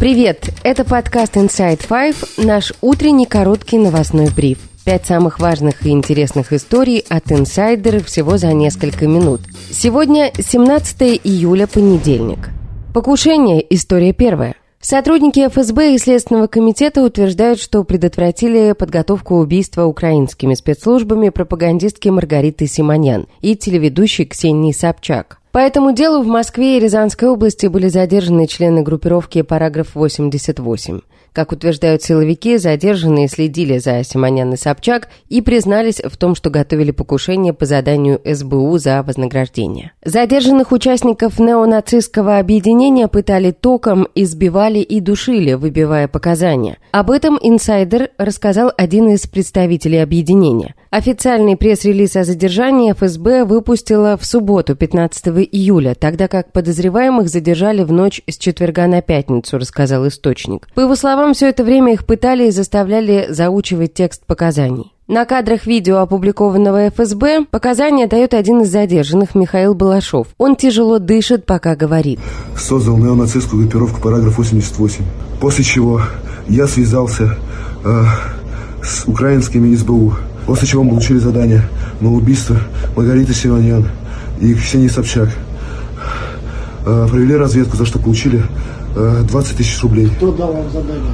Привет! Это подкаст Inside Five, наш утренний короткий новостной бриф. Пять самых важных и интересных историй от инсайдеров всего за несколько минут. Сегодня 17 июля, понедельник. Покушение. История первая. Сотрудники ФСБ и Следственного комитета утверждают, что предотвратили подготовку убийства украинскими спецслужбами пропагандистки Маргариты Симонян и телеведущей Ксении Собчак. По этому делу в Москве и Рязанской области были задержаны члены группировки «Параграф 88». Как утверждают силовики, задержанные следили за Симонян и Собчак и признались в том, что готовили покушение по заданию СБУ за вознаграждение. Задержанных участников неонацистского объединения пытали током, избивали и душили, выбивая показания. Об этом инсайдер рассказал один из представителей объединения. Официальный пресс-релиз о задержании ФСБ выпустила в субботу, 15 июля, тогда как подозреваемых задержали в ночь с четверга на пятницу, рассказал источник. По его словам, все это время их пытали и заставляли заучивать текст показаний. На кадрах видео, опубликованного ФСБ, показания дает один из задержанных, Михаил Балашов. Он тяжело дышит, пока говорит. Создал неонацистскую группировку «Параграф 88», после чего я связался э, с украинскими СБУ, после чего мы получили задание на убийство Маргариты Симонян и Ксении Собчак. Э, провели разведку, за что получили э, 20 тысяч рублей. Кто дал вам задание?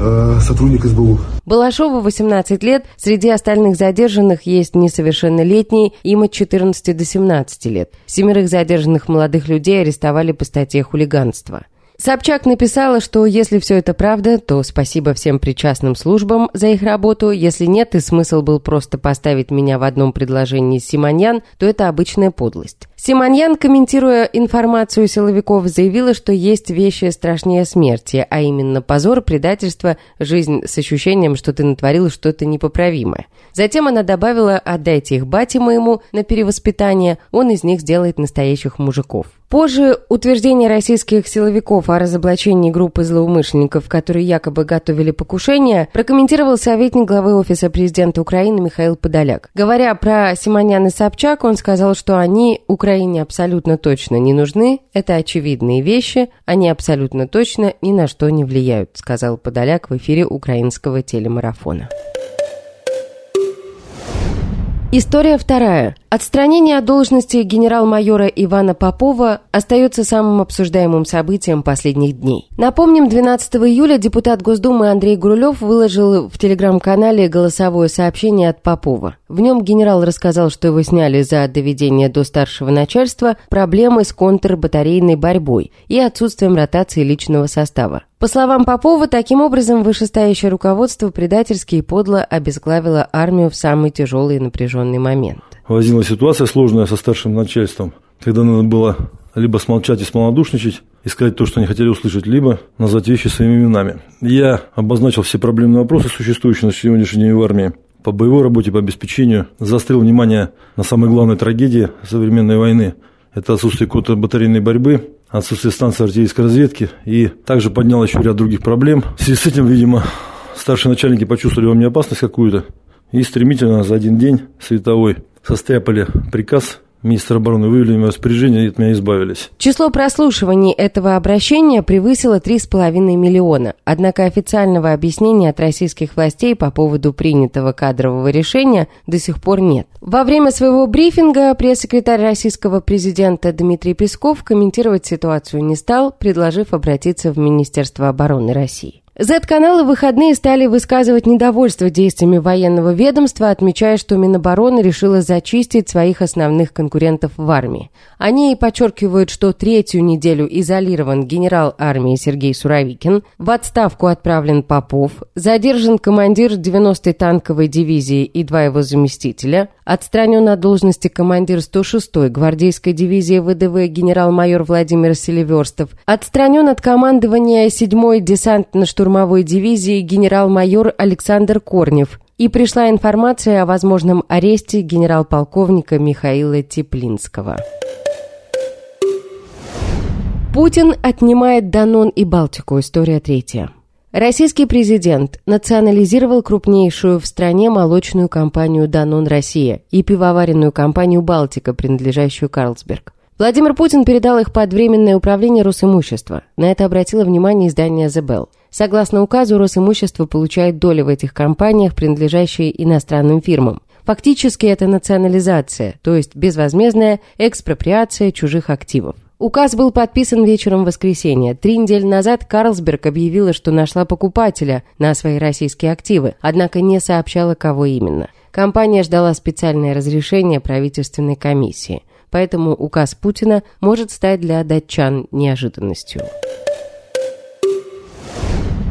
Э, сотрудник СБУ. Балашову 18 лет, среди остальных задержанных есть несовершеннолетние, им от 14 до 17 лет. Семерых задержанных молодых людей арестовали по статье хулиганства. Собчак написала, что если все это правда, то спасибо всем причастным службам за их работу. Если нет, и смысл был просто поставить меня в одном предложении с Симоньян, то это обычная подлость. Симоньян, комментируя информацию силовиков, заявила, что есть вещи страшнее смерти, а именно позор, предательство, жизнь с ощущением, что ты натворил что-то непоправимое. Затем она добавила «отдайте их бате моему на перевоспитание, он из них сделает настоящих мужиков». Позже утверждение российских силовиков о разоблачении группы злоумышленников, которые якобы готовили покушение, прокомментировал советник главы Офиса президента Украины Михаил Подоляк. Говоря про Симонян и Собчак, он сказал, что они Украине абсолютно точно не нужны, это очевидные вещи, они абсолютно точно ни на что не влияют, сказал Подоляк в эфире украинского телемарафона. История вторая. Отстранение от должности генерал-майора Ивана Попова остается самым обсуждаемым событием последних дней. Напомним, 12 июля депутат Госдумы Андрей Гурулев выложил в телеграм-канале голосовое сообщение от Попова. В нем генерал рассказал, что его сняли за доведение до старшего начальства проблемы с контрбатарейной борьбой и отсутствием ротации личного состава. По словам Попова, таким образом вышестоящее руководство предательски и подло обезглавило армию в самый тяжелый и напряженный момент. Возникла ситуация сложная со старшим начальством, когда надо было либо смолчать и смолодушничать, и сказать то, что они хотели услышать, либо назвать вещи своими именами. Я обозначил все проблемные вопросы, существующие на сегодняшний день в армии, по боевой работе, по обеспечению, заострил внимание на самой главной трагедии современной войны. Это отсутствие контрбатарейной борьбы, отсутствие станции артиллерийской разведки и также поднял еще ряд других проблем. В связи с этим, видимо, старшие начальники почувствовали во мне опасность какую-то и стремительно за один день световой состряпали приказ Министр обороны вывели меня распоряжение и от меня избавились. Число прослушиваний этого обращения превысило 3,5 миллиона. Однако официального объяснения от российских властей по поводу принятого кадрового решения до сих пор нет. Во время своего брифинга пресс-секретарь российского президента Дмитрий Песков комментировать ситуацию не стал, предложив обратиться в Министерство обороны России. Z-каналы в выходные стали высказывать недовольство действиями военного ведомства, отмечая, что Минобороны решила зачистить своих основных конкурентов в армии. Они подчеркивают, что третью неделю изолирован генерал армии Сергей Суровикин, в отставку отправлен Попов, задержан командир 90-й танковой дивизии и два его заместителя, отстранен от должности командир 106-й гвардейской дивизии ВДВ генерал-майор Владимир Селиверстов, отстранен от командования 7-й десантно-штурмовой штурмовой дивизии генерал-майор Александр Корнев, и пришла информация о возможном аресте генерал-полковника Михаила Теплинского. Путин отнимает Данон и Балтику. История третья. Российский президент национализировал крупнейшую в стране молочную компанию «Данон Россия» и пивоваренную компанию «Балтика», принадлежащую Карлсберг. Владимир Путин передал их под Временное управление Росимущества. На это обратило внимание издание The. Согласно указу, Росимущество получает доли в этих компаниях, принадлежащие иностранным фирмам. Фактически это национализация, то есть безвозмездная экспроприация чужих активов. Указ был подписан вечером воскресенья. Три недели назад Карлсберг объявила, что нашла покупателя на свои российские активы, однако не сообщала, кого именно. Компания ждала специальное разрешение правительственной комиссии. Поэтому указ Путина может стать для датчан неожиданностью.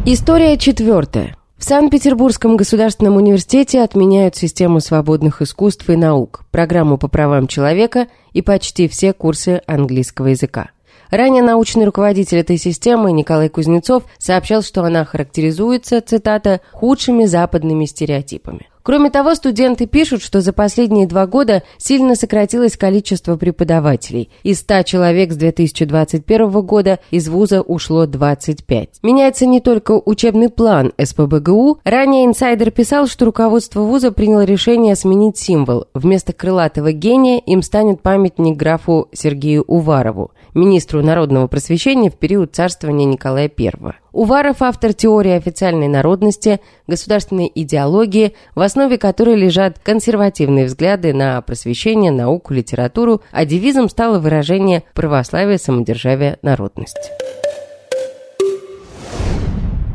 История четвертая. В Санкт-Петербургском государственном университете отменяют систему свободных искусств и наук, программу по правам человека и почти все курсы английского языка. Ранее научный руководитель этой системы Николай Кузнецов сообщал, что она характеризуется, цитата, «худшими западными стереотипами». Кроме того, студенты пишут, что за последние два года сильно сократилось количество преподавателей. Из 100 человек с 2021 года из вуза ушло 25. Меняется не только учебный план СПБГУ. Ранее инсайдер писал, что руководство вуза приняло решение сменить символ. Вместо крылатого гения им станет памятник графу Сергею Уварову министру народного просвещения в период царствования Николая I. Уваров – автор теории официальной народности, государственной идеологии, в основе которой лежат консервативные взгляды на просвещение, науку, литературу, а девизом стало выражение «православие, самодержавие, народность».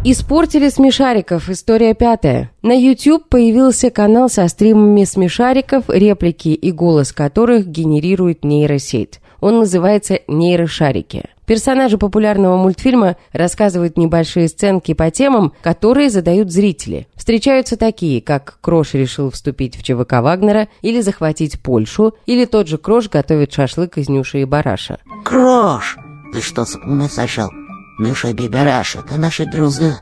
Испортили смешариков. История пятая. На YouTube появился канал со стримами смешариков, реплики и голос которых генерирует нейросеть. Он называется «Нейрошарики». Персонажи популярного мультфильма рассказывают небольшие сценки по темам, которые задают зрители. Встречаются такие, как Крош решил вступить в ЧВК Вагнера или захватить Польшу, или тот же Крош готовит шашлык из Нюши и Бараша. Крош! Ты что с ума сошел? Нюша и Бараша, это наши друзья.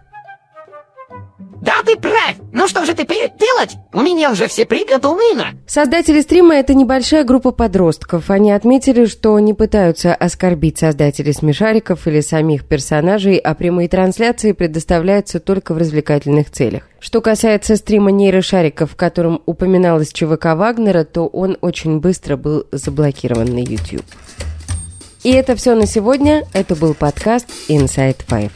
Да, ты прав! Ну что же теперь делать? У меня уже все приготовлено. Создатели стрима – это небольшая группа подростков. Они отметили, что не пытаются оскорбить создателей смешариков или самих персонажей, а прямые трансляции предоставляются только в развлекательных целях. Что касается стрима нейрошариков, в котором упоминалось ЧВК Вагнера, то он очень быстро был заблокирован на YouTube. И это все на сегодня. Это был подкаст Inside Five.